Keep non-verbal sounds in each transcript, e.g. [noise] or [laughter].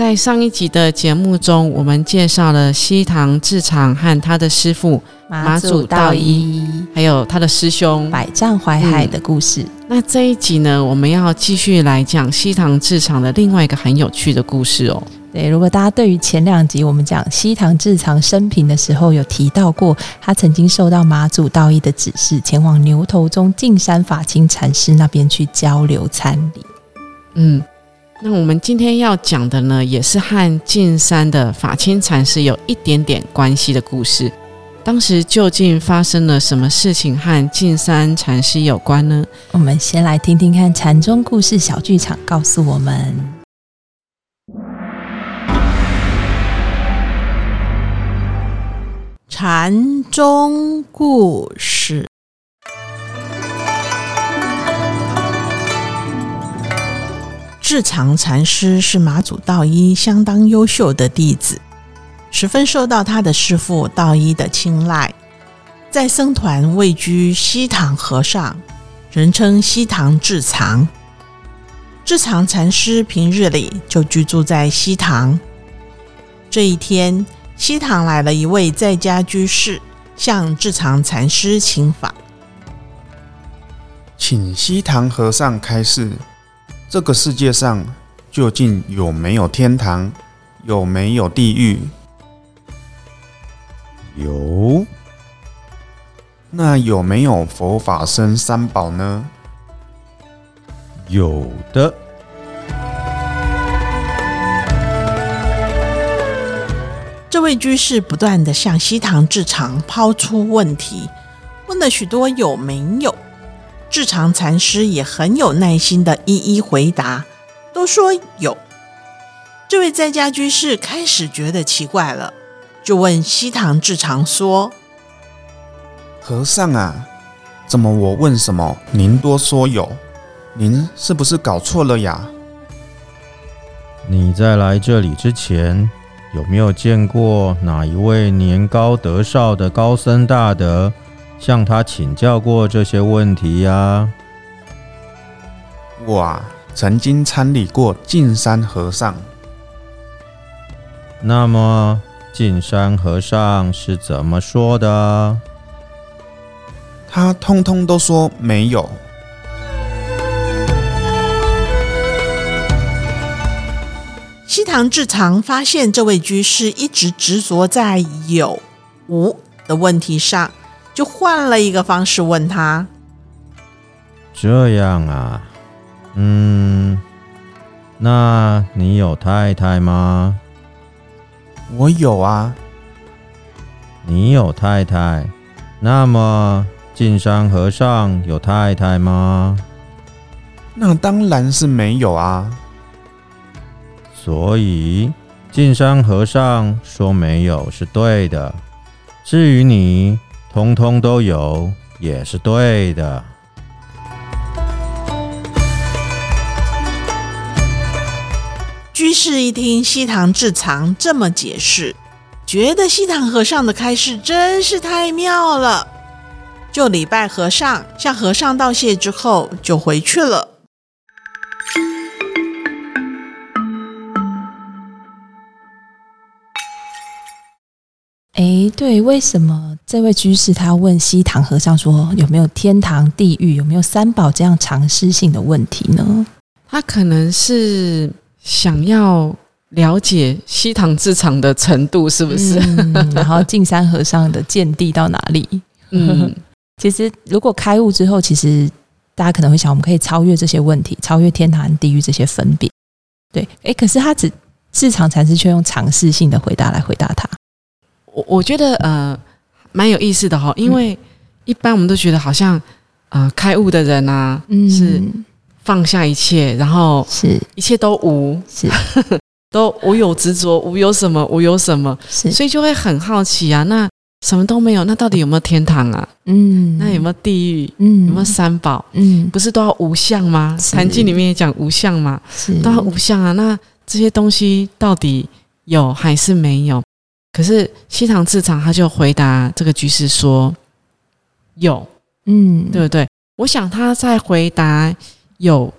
在上一集的节目中，我们介绍了西堂智长和他的师傅马祖道一，还有他的师兄百丈怀海的故事。那这一集呢，我们要继续来讲西堂智长的另外一个很有趣的故事哦。对，如果大家对于前两集我们讲西堂智长生平的时候，有提到过，他曾经受到马祖道一的指示，前往牛头宗径山法清禅师那边去交流参礼。嗯。那我们今天要讲的呢，也是和进山的法清禅师有一点点关系的故事。当时究竟发生了什么事情和进山禅师有关呢？我们先来听听看禅宗故事小剧场告诉我们：禅宗故事。智藏禅师是马祖道一相当优秀的弟子，十分受到他的师父道一的青睐。在僧团位居西堂和尚，人称西堂智藏。智藏禅师平日里就居住在西堂。这一天，西堂来了一位在家居士，向智藏禅师请法，请西堂和尚开示。这个世界上究竟有没有天堂？有没有地狱？有。那有没有佛法僧三宝呢？有的。这位居士不断的向西堂智常抛出问题，问了许多有没有。智常禅师也很有耐心的一一回答，都说有。这位在家居士开始觉得奇怪了，就问西堂智常说：“和尚啊，怎么我问什么，您多说有？您是不是搞错了呀？你在来这里之前，有没有见过哪一位年高德少的高僧大德？”向他请教过这些问题呀？我啊，曾经参礼过净山和尚。那么净山和尚是怎么说的？他通通都说没有。西堂智常发现这位居士一直执着在有无的问题上。就换了一个方式问他：“这样啊，嗯，那你有太太吗？”“我有啊。”“你有太太，那么进山和尚有太太吗？”“那当然是没有啊。”“所以进山和尚说没有是对的。至于你……”通通都有，也是对的。居士一听西堂智藏这么解释，觉得西堂和尚的开示真是太妙了，就礼拜和尚，向和尚道谢之后，就回去了。哎，对，为什么这位居士他问西堂和尚说有没有天堂、地狱，有没有三宝这样常识性的问题呢？他可能是想要了解西堂智藏的程度是不是？[laughs] 然后净山和尚的见地到哪里？嗯，[laughs] 其实如果开悟之后，其实大家可能会想，我们可以超越这些问题，超越天堂、地狱这些分别。对，诶，可是他只智藏禅师却用尝试性的回答来回答他。我我觉得呃蛮有意思的哈，因为一般我们都觉得好像呃开悟的人啊是放下一切，然后是一切都无是，[laughs] 都无有执着，无有什么，无有什么，是，所以就会很好奇啊。那什么都没有，那到底有没有天堂啊？嗯，那有没有地狱？嗯有没有三宝？嗯不是都要无相吗？禅经里面也讲无相嘛，是都要无相啊。那这些东西到底有还是没有？可是西堂智长他就回答这个居士说有，嗯对不对？我想他在回答有，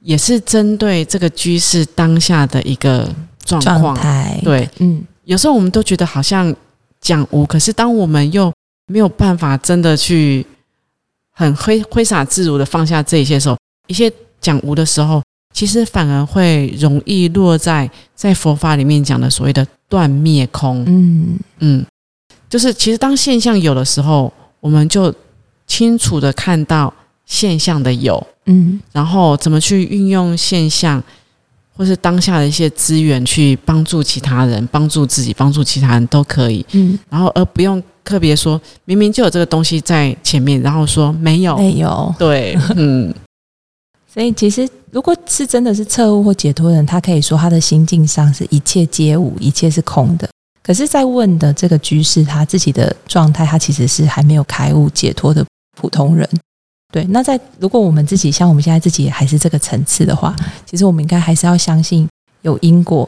也是针对这个居士当下的一个状状况。态，对，嗯有时候我们都觉得好像讲无，可是当我们又没有办法真的去很挥挥洒自如的放下这一些时候，一些讲无的时候，其实反而会容易落在在佛法里面讲的所谓的断灭空。嗯嗯，就是其实当现象有的时候，我们就清楚的看到现象的有，嗯然后怎么去运用现象，或是当下的一些资源去帮助其他人、帮助自己、帮助其他人都可以。嗯，然后而不用特别说明明就有这个东西在前面，然后说没有。没有。对，嗯，所以其实如果是真的是彻悟或解脱人，他可以说他的心境上是一切皆无，一切是空的。可是，在问的这个居士他自己的状态，他其实是还没有开悟解脱的普通人。对，那在如果我们自己像我们现在自己还是这个层次的话，其实我们应该还是要相信有因果，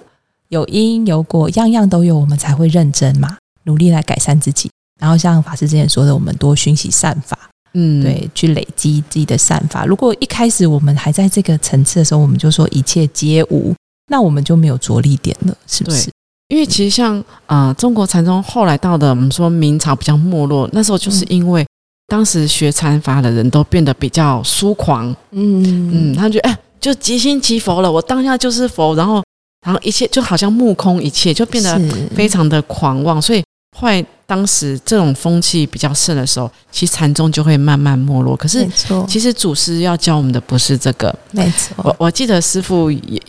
有因有果，样样都有，我们才会认真嘛，努力来改善自己。然后像法师之前说的，我们多熏习善法，嗯，对，去累积自己的善法。如果一开始我们还在这个层次的时候，我们就说一切皆无，那我们就没有着力点了，是不是？因为其实像呃中国禅宗后来到的我们说明朝比较没落，那时候就是因为当时学禅法的人都变得比较疏狂，嗯嗯，他觉得哎就即心即佛了，我当下就是佛，然后然后一切就好像目空一切，就变得非常的狂妄，所以后来当时这种风气比较盛的时候，其实禅宗就会慢慢没落。可是，其实祖师要教我们的不是这个，没错，我我记得师傅也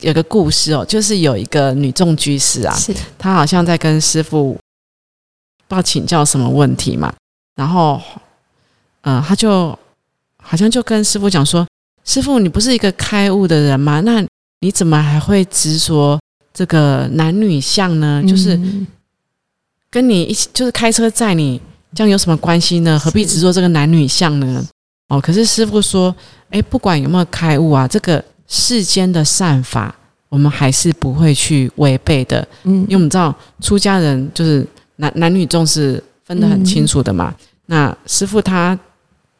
有个故事哦，就是有一个女众居士啊，她好像在跟师傅不知道请教什么问题嘛，然后呃，她就好像就跟师傅讲说：“师傅，你不是一个开悟的人吗？那你怎么还会执着这个男女相呢？就是嗯跟你一起，就是开车载你，这样有什么关系呢？何必执着这个男女相呢？”哦，可是师傅说：“哎，不管有没有开悟啊，这个世间的善法，我们还是不会去违背的。”嗯因为我们知道出家人就是男男女众是分得很清楚的嘛。那师傅他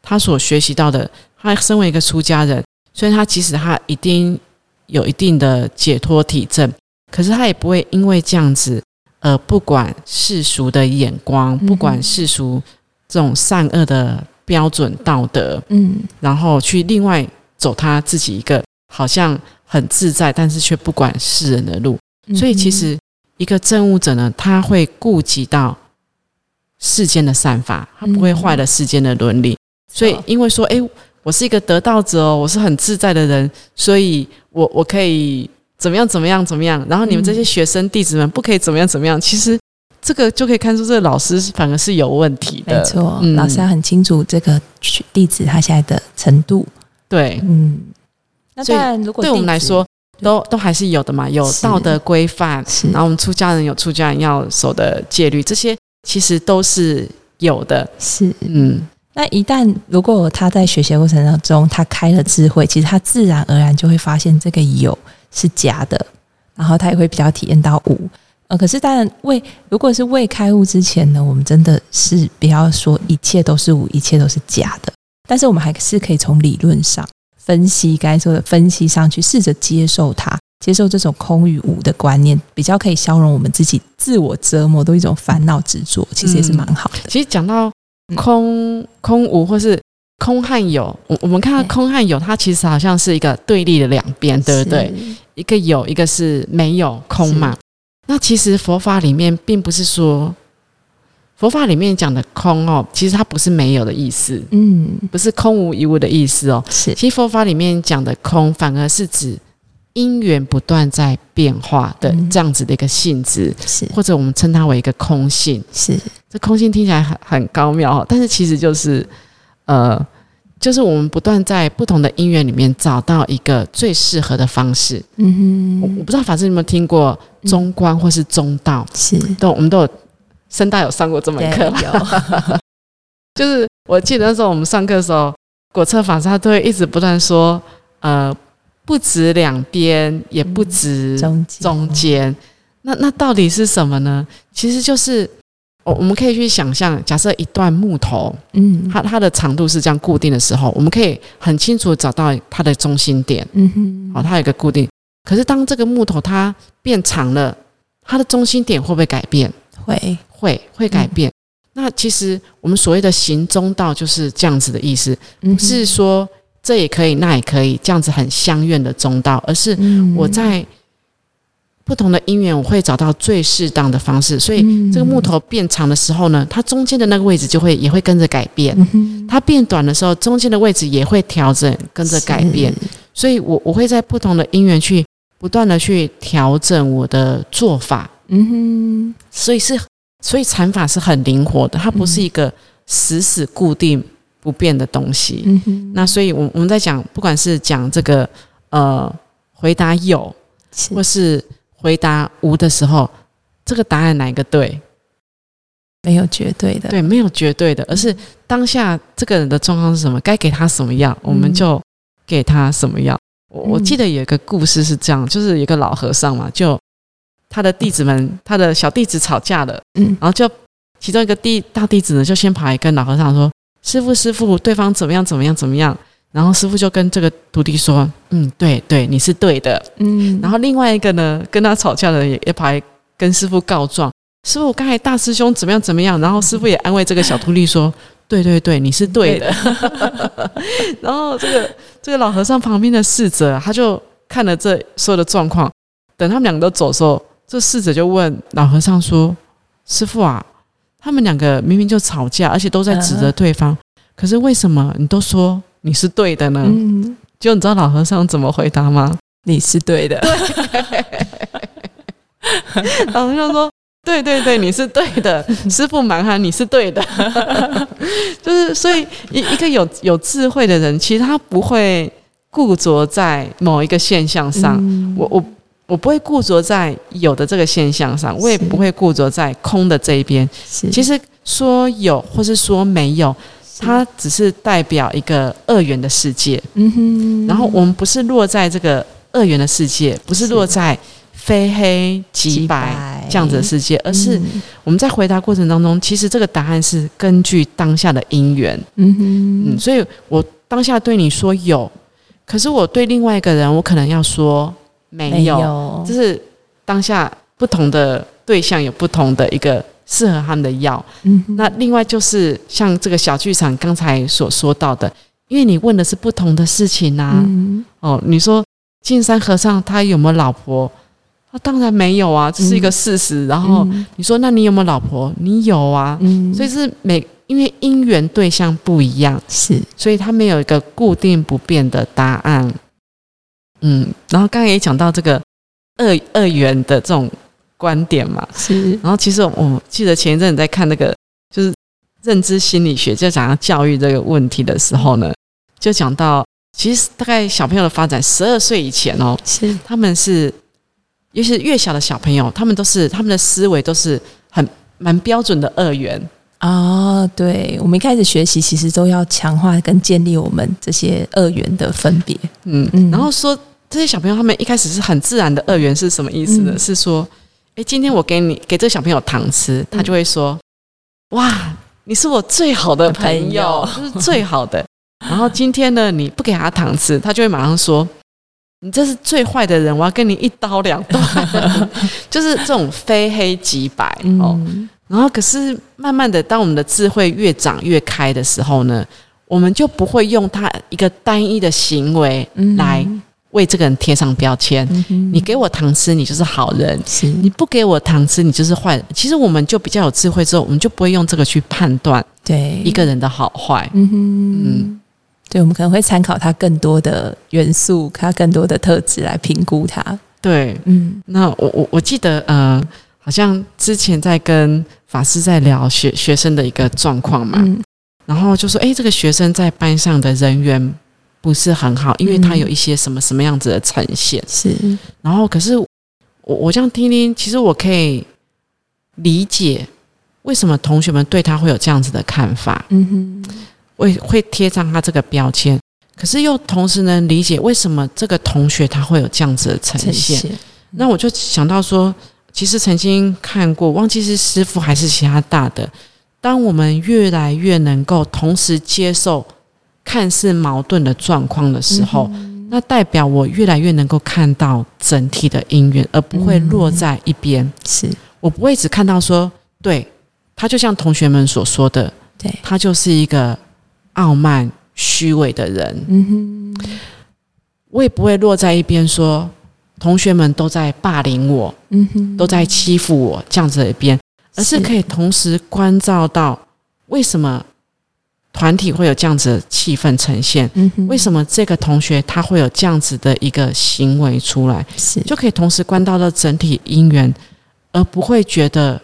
他所学习到的，他身为一个出家人，所以他即使他一定有一定的解脱体证，可是他也不会因为这样子，呃，不管世俗的眼光，不管世俗这种善恶的标准道德，嗯。然后去另外走他自己一个好像很自在，但是却不管世人的路。嗯所以其实一个证悟者呢，他会顾及到世间的善法，他不会坏了世间的伦理。所以因为说，哎，我是一个得道者哦，我是很自在的人，所以我我可以怎么样怎么样怎么样，然后你们这些学生弟子们不可以怎么样怎么样。其实这个就可以看出，这个老师反而是有问题的。没错，嗯。老师要很清楚这个弟子他现在的程度。对，嗯，那当然，如果对我们来说，都都还是有的嘛，有道德规范，然后我们出家人有出家人要守的戒律，这些其实都是有的。是。嗯，那一旦如果他在学习的过程当中，他开了智慧，其实他自然而然就会发现这个有是假的，然后他也会比较体验到无。呃，可是当然未如果是未开悟之前呢，我们真的是不要说一切都是无，一切都是假的，但是我们还是可以从理论上分析，该说的分析上去，试着接受它。接受这种空与无的观念，比较可以消融我们自己自我折磨的一种烦恼执着，其实也是蛮好的。其实讲到空、空无或是空和有，我我们看到空和有，它其实好像是一个对立的两边，对不对？一个有，一个是没有空嘛。那其实佛法里面并不是说，佛法里面讲的空哦，其实它不是没有的意思，嗯，不是空无一物的意思哦。是其实佛法里面讲的空，反而是指因缘不断在变化的嗯这样子的一个性质，是或者我们称它为一个空性。是，这空性听起来很很高妙哦，但是其实就是呃，就是我们不断在不同的音乐里面找到一个最适合的方式。嗯哼，我我不知道法师有没有听过中观或是中道，是。都我们都有深大有上过这门课。[laughs] 就是我记得那时候我们上课的时候，果策法师他都会一直不断说，呃，不止两边，也不止中间。中间，那那到底是什么呢？其实就是我我们可以去想象，假设一段木头，嗯，它它的长度是这样固定的时候，我们可以很清楚找到它的中心点，嗯哼，好、它有一个固定。可是当这个木头它变长了，它的中心点会不会改变？会，会会改变。那其实我们所谓的行中道就是这样子的意思，不不是说这也可以那也可以这样子很相怨的中道，而是嗯。我在不同的因缘，我会找到最适当的方式。所以嗯这个木头变长的时候呢，它中间的那个位置就会也会跟着改变；嗯它变短的时候，中间的位置也会调整，跟着改变。，所以我我会在不同的因缘去不断的去调整我的做法。嗯哼所以是，所以禅法是很灵活的，它不是一个死死固定不变的东西。嗯哼，那所以，我我们在讲，不管是讲这个呃回答有，是或是回答无的时候，这个答案哪一个对？没有绝对的，对，没有绝对的，而是当下这个人的状况是什么，该给他什么样，我们就给他什么样。我我记得有一个故事是这样，就是有一个老和尚嘛，就他的弟子们，他的小弟子吵架了。嗯然后就其中一个弟大弟子呢，就先跑来跟老和尚说：“师傅，师傅，对方怎么样，怎么样，怎么样？”然后师傅就跟这个徒弟说：“嗯，对对，你是对的。”嗯，然后另外一个呢，跟他吵架的人也也跑来跟师傅告状：“师傅，刚才大师兄怎么样怎么样？”然后师傅也安慰这个小徒弟说：“对对对，你是对的。” [laughs] 然后这个这个老和尚旁边的侍者啊，他就看了这所有的状况，等他们两个都走的时候，这侍者就问老和尚说：“师傅啊，他们两个明明就吵架，而且都在指责对方，可是为什么你都说你是对的呢？”嗯，就你知道老和尚怎么回答吗？你是对的，[laughs] 老和尚说：“对对对，你是对的，[laughs] 师傅蛮憨，你是对的。[laughs] ”就是所以一一个有有智慧的人，其实他不会固着在某一个现象上。嗯我我我不会固着在有的这个现象上，我也不会固着在空的这一边。其实说有或是说没有，它只是代表一个二元的世界。嗯哼，然后我们不是落在这个二元的世界，不是落在非黑即即白。白这样子的世界，而是嗯我们在回答过程当中，其实这个答案是根据当下的因缘。嗯哼，嗯，所以我当下对你说有，可是我对另外一个人，我可能要说没没有，就，是当下不同的对象有不同的一个适合他们的药。嗯那另外就是像这个小剧场刚才所说到的，因为你问的是不同的事情啊。嗯哦，你说净山和尚他有没有老婆？他当然没有啊，这是一个事实。然后嗯你说那你有没有老婆？你有啊。嗯，所以是每因为因缘对象不一样，是所以他没有一个固定不变的答案。嗯，然后刚才也讲到这个二二元的这种观点嘛，是，然后其实我记得前一阵子在看那个就是认知心理学，就讲到教育这个问题的时候呢，就讲到其实大概小朋友的发展，十二岁以前哦，是他们是，尤其是越小的小朋友，他们都是他们的思维都是很蛮标准的二元。哦，对，我们一开始学习其实都要强化跟建立我们这些二元的分别。嗯，嗯然后说这些小朋友他们一开始是很自然的二元是什么意思呢？嗯是说，诶，今天我给你给这个小朋友糖吃，他就会说，哇，你是我最好的朋友，朋就是最好的。[laughs] 然后今天呢，你不给他糖吃，他就会马上说。你这是最坏的人，我要跟你一刀两断，[laughs] 就是这种非黑即白哦。嗯，然后可是慢慢的，当我们的智慧越长越开的时候呢，我们就不会用他一个单一的行为嗯来为这个人贴上标签。嗯你给我糖吃，你就是好人；是。你不给我糖吃，你就是坏人。其实我们就比较有智慧之后，我们就不会用这个去判断对。一个人的好坏。嗯哼。嗯。对，我们可能会参考他更多的元素，他更多的特质来评估他。对，嗯。那我我我记得，呃，好像之前在跟法师在聊学学生的一个状况嘛，嗯。然后就说：“哎，这个学生在班上的人缘不是很好，因为他有一些什么什么样子的呈现。是，然后可是我我这样听听，其实我可以理解为什么同学们对他会有这样子的看法，嗯哼，会会贴上他这个标签。可是又同时能理解为什么这个同学他会有这样子的呈现。那我就想到说，其实曾经看过，忘记是师傅还是其他大的。当我们越来越能够同时接受看似矛盾的状况的时候，那代表我越来越能够看到整体的因缘，而不会落在一边。是。我不会只看到说，对他就像同学们所说的，对。他就是一个傲慢。虚伪的人，嗯哼，我也不会落在一边说同学们都在霸凌我，嗯哼，都在欺负我这样子的一边，而是。可以同时关照到为什么团体会有这样子的气氛呈现，嗯，为什么这个同学他会有这样子的一个行为出来，是就可以同时关照到整体因缘，而不会觉得。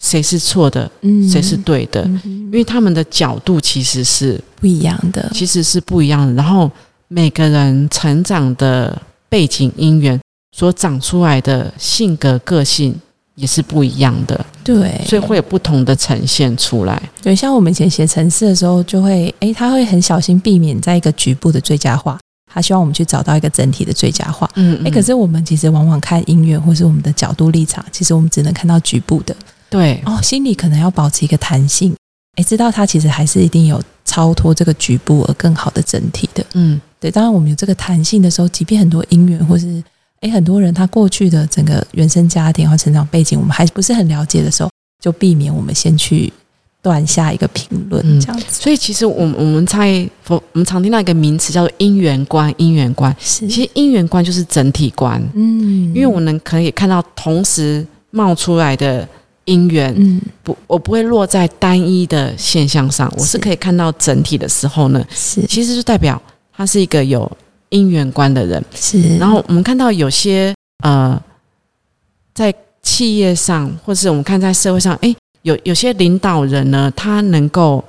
谁是错的，谁是对的？因为他们的角度其实是不一样的，其实是不一样的。然后每个人成长的背景、因缘所长出来的性格、个性也是不一样的。对，所以会有不同的呈现出来。对，像我们以前写程式的时候，就会诶，他会很小心避免在一个局部的最佳化，他希望我们去找到一个整体的最佳化。嗯，诶，可是我们其实往往看音乐，或是我们的角度立场，其实我们只能看到局部的。对哦，心里可能要保持一个弹性，诶，知道它其实还是一定有超脱这个局部而更好的整体的。嗯，对。当然，我们有这个弹性的时候，即便很多音乐或是哎很多人他过去的整个原生家庭和成长背景，我们还不是很了解的时候，就避免我们先去断下一个评论这样子。所以，其实我我们在我我们常听到一个名词叫做因缘观，因缘观是其实因缘观就是整体观。嗯，因为我们可以看到同时冒出来的。因缘，嗯，不，我不会落在单一的现象上，我是可以看到整体的时候呢，是，其实就代表它是一个有因缘观的人，是。然后我们看到有些呃，在企业上，或是我们看在社会上，哎，有有些领导人呢，他能够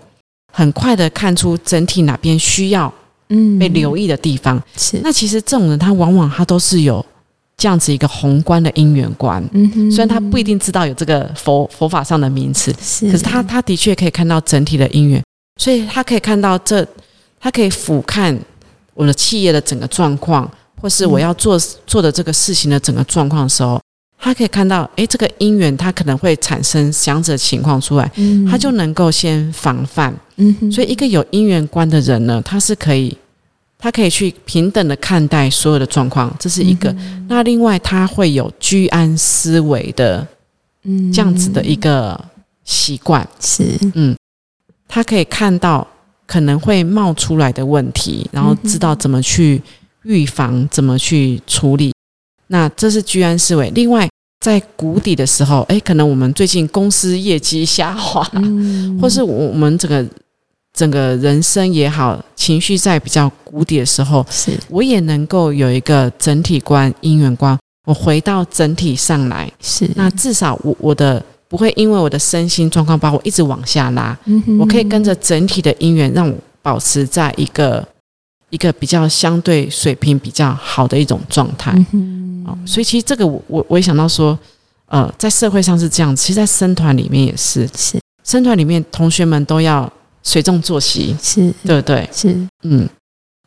很快的看出整体哪边需要嗯被留意的地方，是。那其实这种人，他往往他都是有。这样子一个宏观的因缘观，嗯哼，虽然他不一定知道有这个佛佛法上的名词，是，可是他他的确可以看到整体的因缘，所以他可以看到这，他可以俯瞰我的企业的整个状况，或是我要做做的这个事情的整个状况的时候，他可以看到，哎，这个因缘他可能会产生这样子的情况出来，他就能够先防范，嗯，所以一个有因缘观的人呢，他是可以。他可以去平等的看待所有的状况，这是一个。那另外，他会有居安思危的，嗯，这样子的一个习惯。是，嗯，他可以看到可能会冒出来的问题，然后知道怎么去预防，怎么去处理。那这是居安思危。另外，在谷底的时候，哎，可能我们最近公司业绩下滑，或是我们整个。整个人生也好，情绪在比较谷底的时候，是我也能够有一个整体观、因缘观。我回到整体上来，是那至少我我的不会因为我的身心状况把我一直往下拉。嗯我可以跟着整体的因缘，让我保持在一个一个比较相对水平比较好的一种状态。嗯哦，所以其实这个我我我也想到说，呃，在社会上是这样，其实，在生团里面也是，是生团里面同学们都要。随众作息是对不对？是嗯，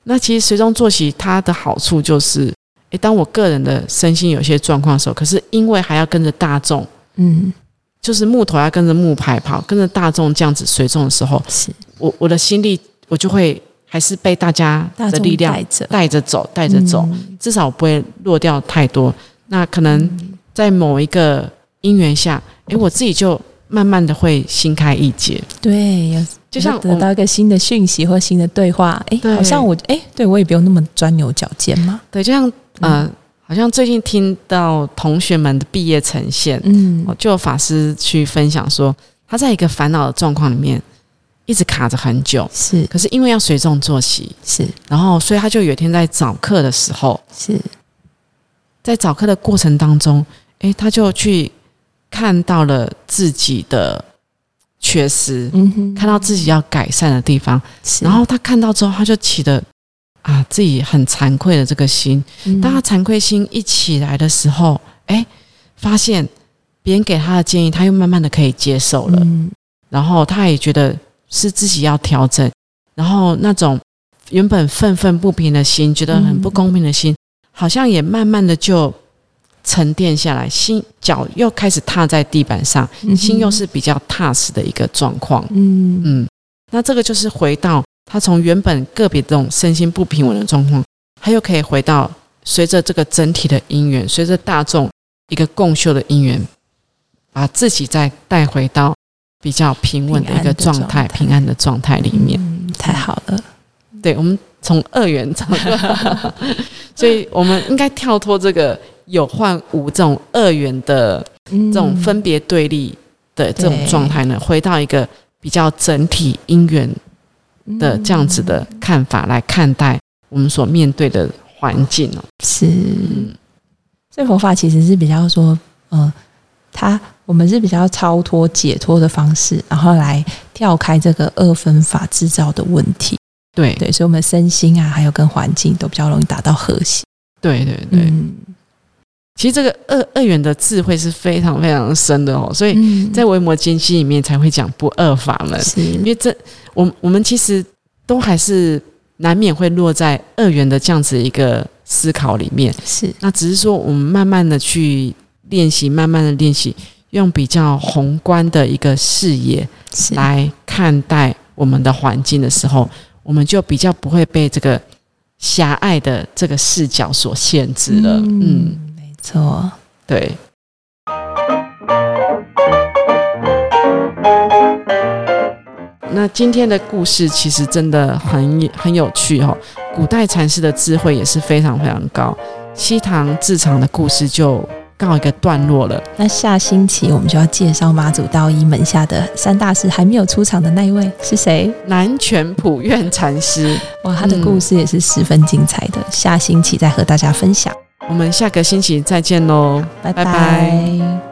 那其实随众作息它的好处就是，诶，当我个人的身心有些状况的时候，可是因为还要跟着大众，嗯，就是木头要跟着木牌跑，跟着大众这样子随众的时候，是我我的心力我就会还是被大家的力量带着走，带着走，至少不会落掉太多。那可能在某一个因缘下，诶，我自己就慢慢的会心开意解，对，有。就像得到一个新的讯息或新的对话，哎，好像我哎，对我也不用那么钻牛角尖嘛。对，就像呃，好像最近听到同学们的毕业呈现，嗯，就有法师去分享说，他在一个烦恼的状况里面一直卡着很久，是，可是因为要随众作息，是，然后所以他就有一天在早课的时候，是。在早课的过程当中，哎，他就去看到了自己的。缺失，嗯哼，看到自己要改善的地方，是。然后他看到之后，他就起了啊自己很惭愧的这个心。嗯。当他惭愧心一起来的时候，哎，发现别人给他的建议，他又慢慢的可以接受了，嗯。然后他也觉得是自己要调整，然后那种原本愤愤不平的心，觉得很不公平的心，好像也慢慢的就沉淀下来，心脚又开始踏在地板上，嗯。心又是比较踏实的一个状况。嗯。嗯，那这个就是回到他从原本个别这种身心不平稳的状况，他又可以回到随着这个整体的因缘，随着大众一个共修的因缘，把自己再带回到比较平稳的一个状态、平平安的状态。里面。嗯太好了，对，我们从二元走，[laughs] 所以我们应该跳脱这个有幻无这种二元的这这种分别对立的这种状态呢，回到一个比较整体因缘的这样子的看法来看待我们所面对的环境哦。是，嗯所以佛法其实是比较说，呃，它我们是比较超脱解脱的方式，然后来跳开这个二分法制造的问题。对对，所以我们身心啊，还有跟环境都比较容易达到和谐。对对对，嗯，其实这个二二元的智慧是非常非常深的哦，所以嗯。在维摩经系里面才会讲不二法门，因为这我我们其实都还是难免会落在二元的这样子一个思考里面。是。那只是说，我们慢慢的去练习，慢慢的练习，用比较宏观的一个视野来看待我们的环境的时候，我们就比较不会被这个狭隘的这个视角所限制了。嗯，没错。对。那今天的故事其实真的很很有趣哦，古代禅师的智慧也是非常非常高。西唐智藏的故事就告一个段落了。那下星期我们就要介绍妈祖道一门下的三大师还没有出场的那一位是谁？南拳普愿禅师，哇，他的故事也是十分精彩的，下星期再和大家分享。我们下个星期再见喽，拜拜。拜拜